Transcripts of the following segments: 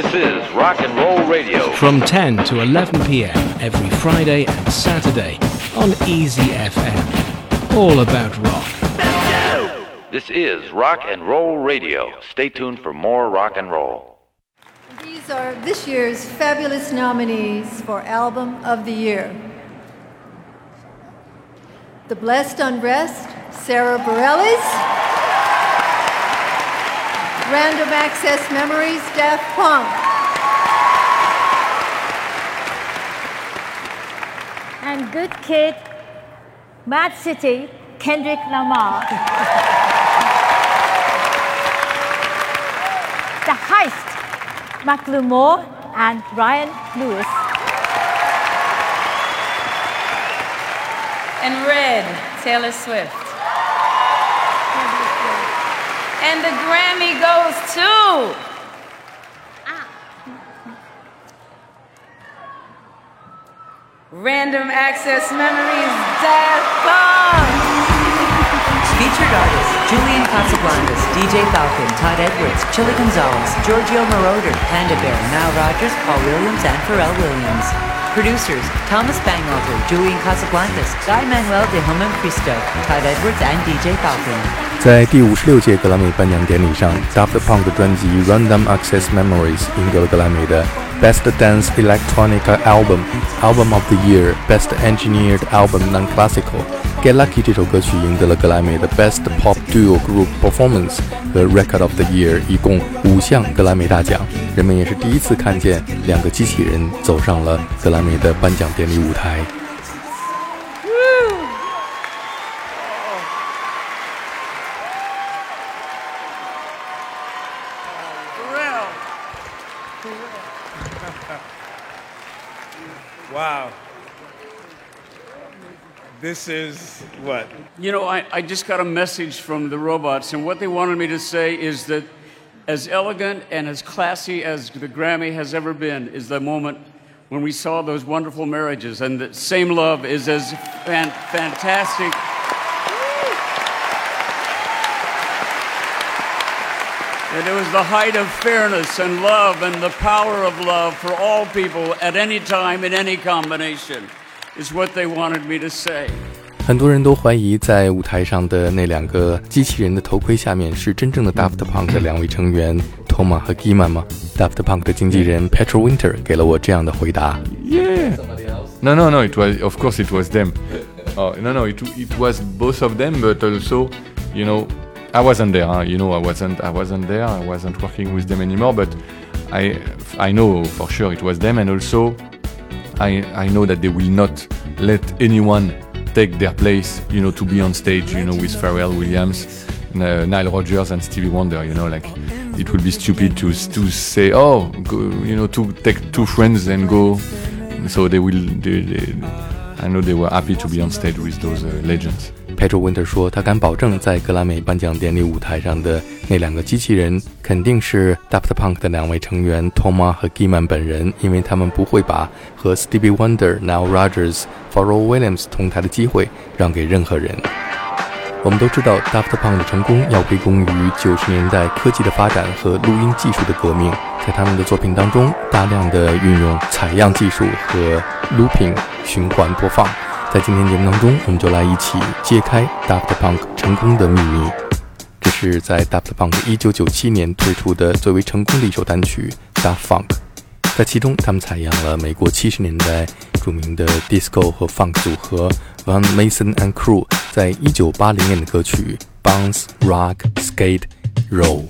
This is Rock and Roll Radio. From 10 to 11 p.m. every Friday and Saturday on Easy FM. All about rock. This is Rock and Roll Radio. Stay tuned for more rock and roll. These are this year's fabulous nominees for Album of the Year. The Blessed Unrest, Sara Bareilles. Random Access Memories, Daft Punk. And Good Kid, Mad City, Kendrick Lamar. the Heist, Macklemore and Ryan Lewis. And Red, Taylor Swift. And the Grammy goes to. Random Access Memories, Daft Punk. Featured artists Julian Casablancas, DJ Falcon, Todd Edwards, Chilly Gonzales, Giorgio Moroder, Panda Bear, Nile Rodgers, Paul Williams, and Pharrell Williams. Producers, Thomas Bangalter, Julian Casablancas, Guy Manuel de Homem Christo, Todd Edwards, and DJ Falcon. 在第五十六届格莱美颁奖典礼上，Daft Punk 的专辑《Random Access Memories》赢得了格莱美的 Best Dance Electronica Album、Album of the Year、Best Engineered Album Non-Classical。Get Lucky 这首歌曲赢得了格莱美的 Best Pop Duo Group Performance 和 Record of the Year，一共五项格莱美大奖。人们也是第一次看见两个机器人走上了格莱美的颁奖典礼舞台。This is what? You know, I, I just got a message from the robots, and what they wanted me to say is that as elegant and as classy as the Grammy has ever been is the moment when we saw those wonderful marriages, and that Same Love is as fan- fantastic. And it was the height of fairness and love and the power of love for all people at any time in any combination, is what they wanted me to say. 很多人都怀疑，在舞台上的那两个机器人的头盔下面是真正的 Daft Punk 的两位成员 Toma 和 Giman 吗？Daft Punk 的经纪人 Pedro Winter 给了我这样的回答：Yeah, no, no, no. It was, of course, it was them. Oh, no, no, it it was both of them, but also, you know, I wasn't there. You know, I wasn't, I wasn't there. I wasn't working with them anymore. But I, I know for sure it was them, and also. I, I know that they will not let anyone take their place. You know, to be on stage. You know, with Pharrell Williams, uh, Nile Rodgers, and Stevie Wonder. You know, like it would be stupid to to say, oh, go, you know, to take two friends and go. So they will. They, they, I know they were happy to be on stage with those uh, legends. Pedro Winter 说，他敢保证，在格莱美颁奖典礼舞台上的那两个机器人，肯定是 Daft Punk 的两位成员 Toma 和 Giman 本人，因为他们不会把和 Stevie Wonder、Now r o g e r s、f a r r e l l Williams 同台的机会让给任何人。我们都知道，Daft Punk 的成功要归功于九十年代科技的发展和录音技术的革命。在他们的作品当中，大量的运用采样技术和 looping 循环播放。在今天节目当中，我们就来一起揭开 Daft Punk 成功的秘密。这是在 Daft Punk 1997年推出的最为成功的一首单曲《Daft Funk》。在其中，他们采样了美国七十年代著名的 disco 和 funk 组合 Van Mason and Crew 在一九八零年的歌曲《Bounce Rock Skate Roll》。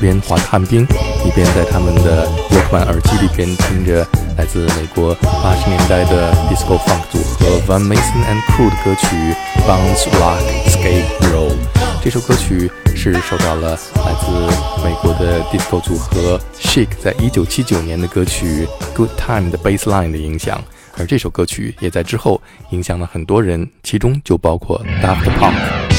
边滑旱冰，一边在他们的 Walkman 耳机里边听着来自美国八十年代的 disco funk 组合 Van Mason and Crew 的歌曲 Bounce Rock Skate Roll。这首歌曲是受到了来自美国的 disco 组合 Chic 在一九七九年的歌曲 Good Time 的 bass line 的影响，而这首歌曲也在之后影响了很多人，其中就包括 Daft Punk。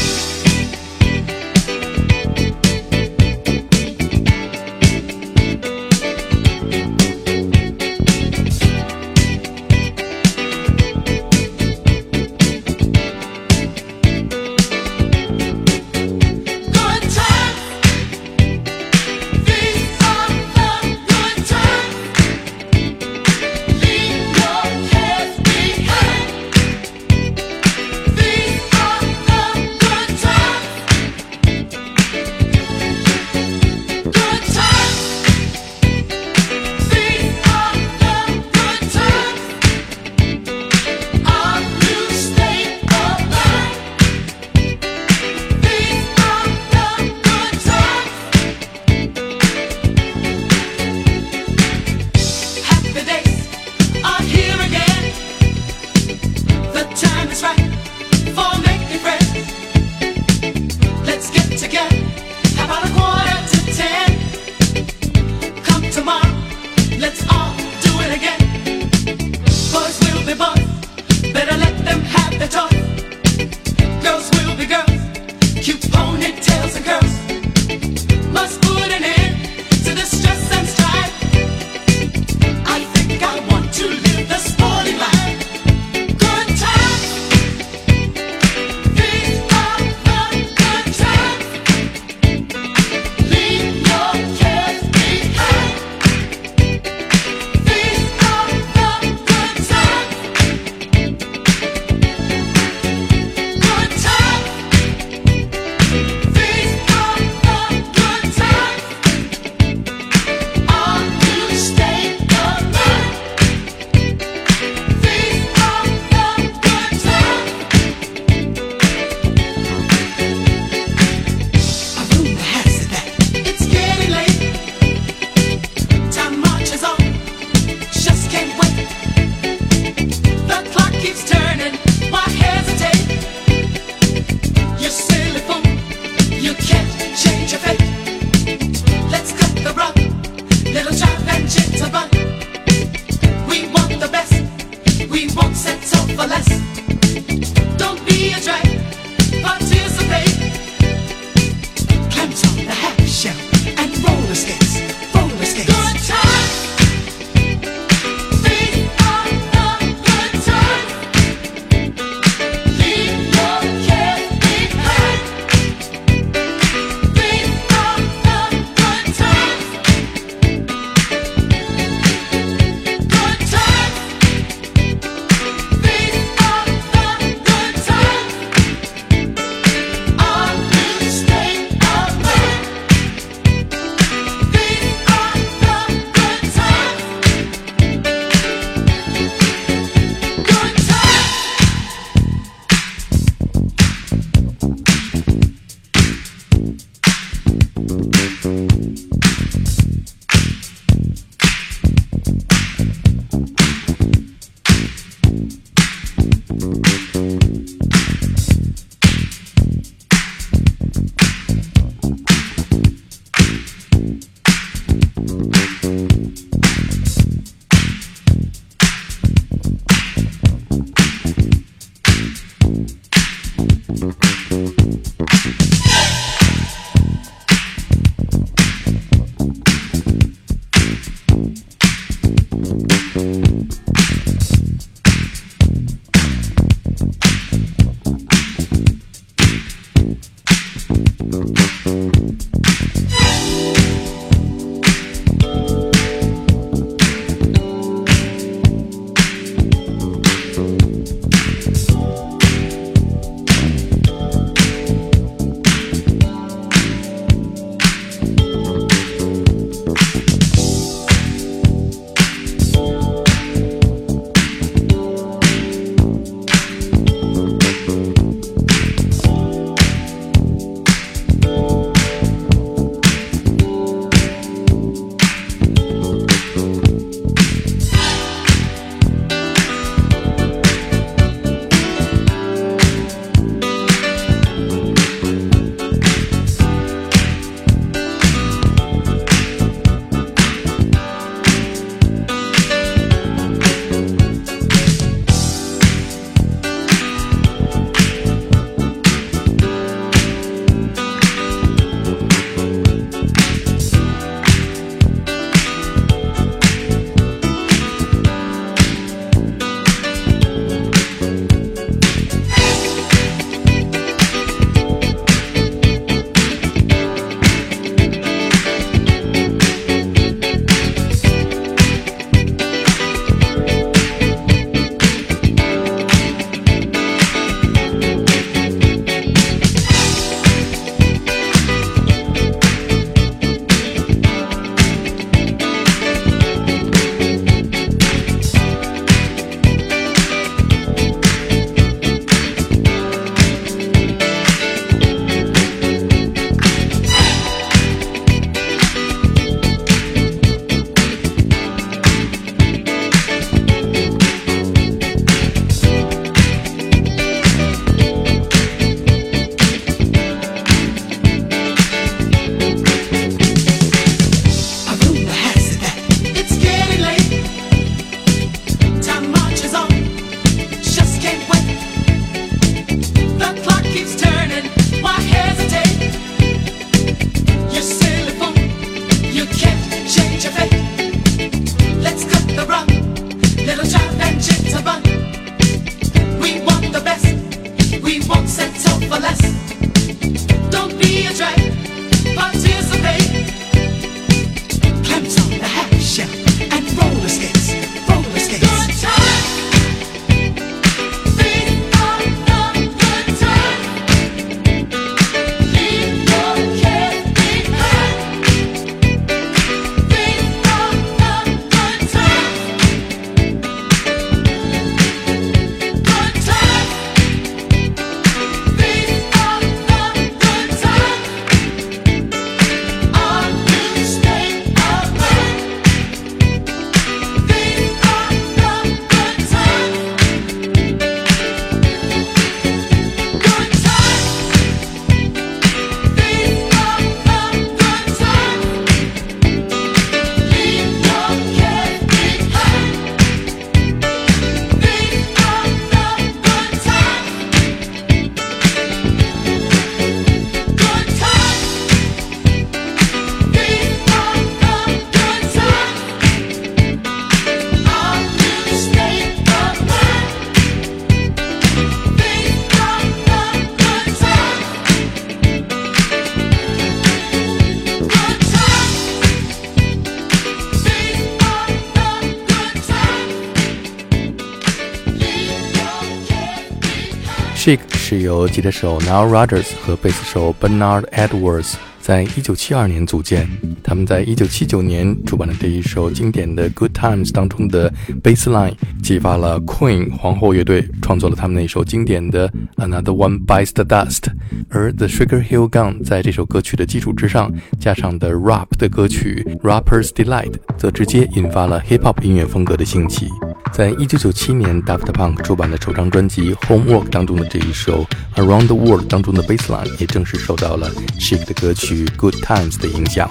是由吉他手 Nile Rodgers 和贝斯手 Bernard Edwards 在一九七二年组建。他们在一九七九年出版的这一首经典的《Good Times》当中的 Bassline，激发了 Queen 皇后乐队创作了他们那首经典的 Another One Bites the Dust。而 The Sugar Hill Gang 在这首歌曲的基础之上加上的 Rap 的歌曲 Rapper's Delight，则直接引发了 Hip Hop 音乐风格的兴起。在一九九七年，Daft Punk 出版的首张专辑《Homework》当中的这一首《Around the World》当中的 Bassline，也正式受到了 Shake 的歌曲《Good Times》的影响。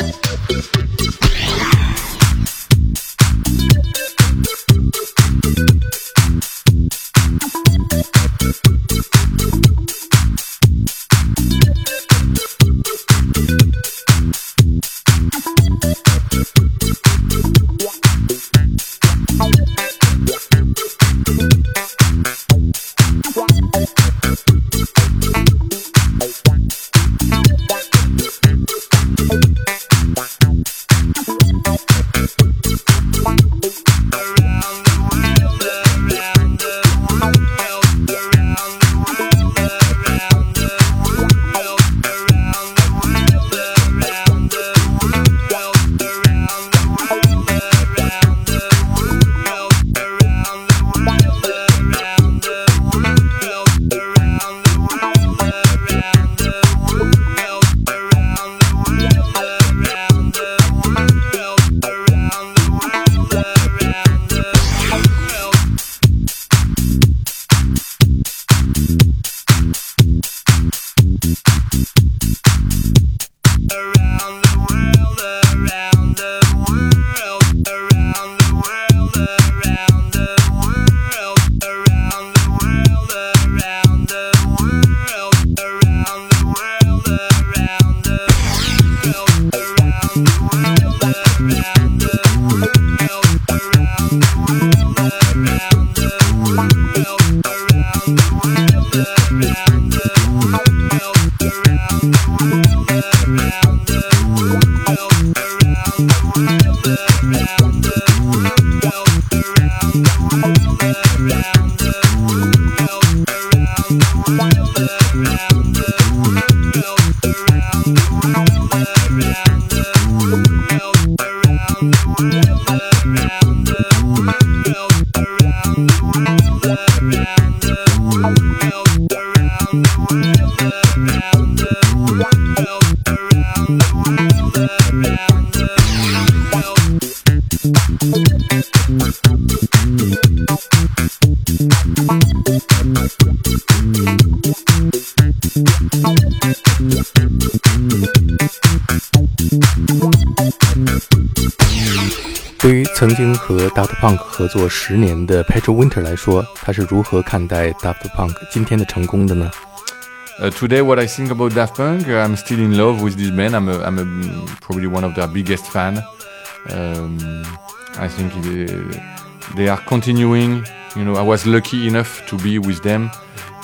对于曾经和 Daft Punk 合作十年的 Pedro Winter 来说，他是如何看待 Daft Punk 今天的成功的呢？Uh, today, what I think about Daft Punk, uh, I'm still in love with this band. I'm, a, I'm a, probably one of their biggest fan. Um, I think they, they, are continuing. You know, I was lucky enough to be with them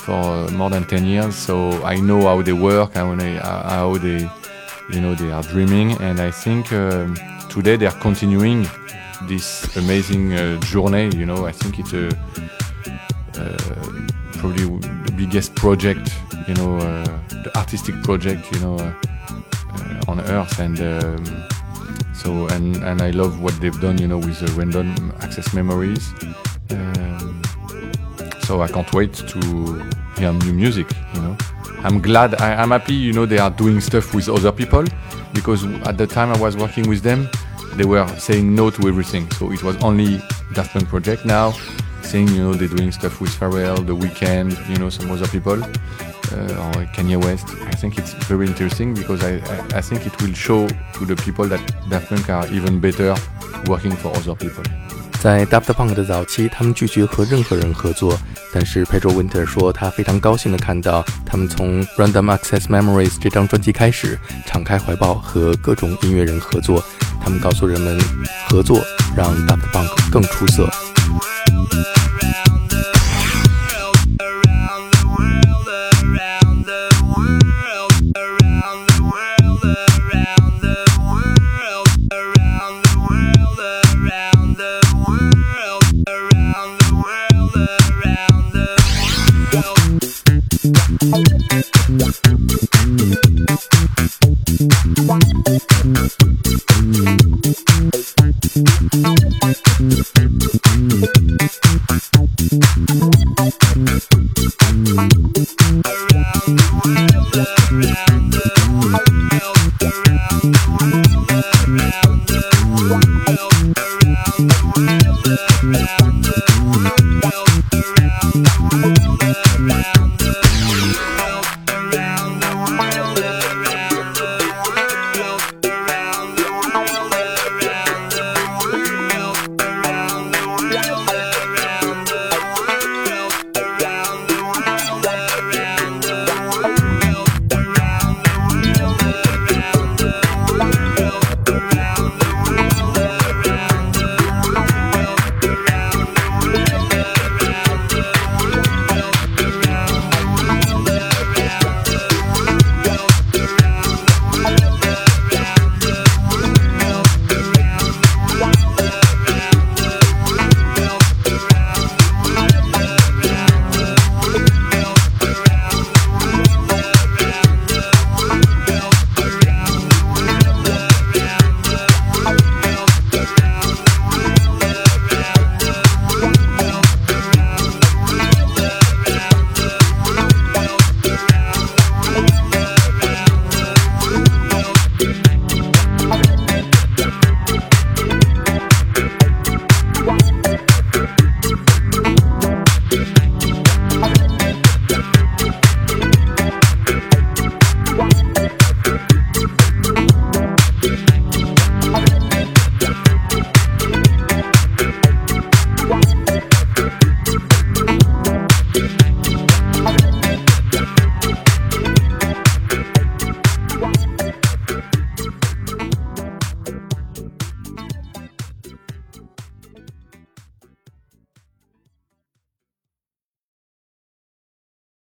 for uh, more than 10 years, so I know how they work, how they, how they you know, they are dreaming, and I think um, today they are continuing this amazing uh, journey. You know, I think it's a uh, probably the biggest project, you know, uh, the artistic project, you know, uh, uh, on Earth, and um, so and and I love what they've done, you know, with the random access memories. So I can't wait to hear new music, you know. I'm glad, I, am happy, you know, they are doing stuff with other people because at the time I was working with them, they were saying no to everything. So it was only Daft Punk project. Now, saying, you know, they're doing stuff with Pharrell, The Weeknd, you know, some other people, uh, or Kanye West. I think it's very interesting because I, I, I think it will show to the people that Daft Punk are even better working for other people. 在 Daft Punk 的早期，他们拒绝和任何人合作。但是 Pedro Winter 说，他非常高兴地看到他们从 Random Access Memories 这张专辑开始，敞开怀抱和各种音乐人合作。他们告诉人们，合作让 Daft Punk 更出色。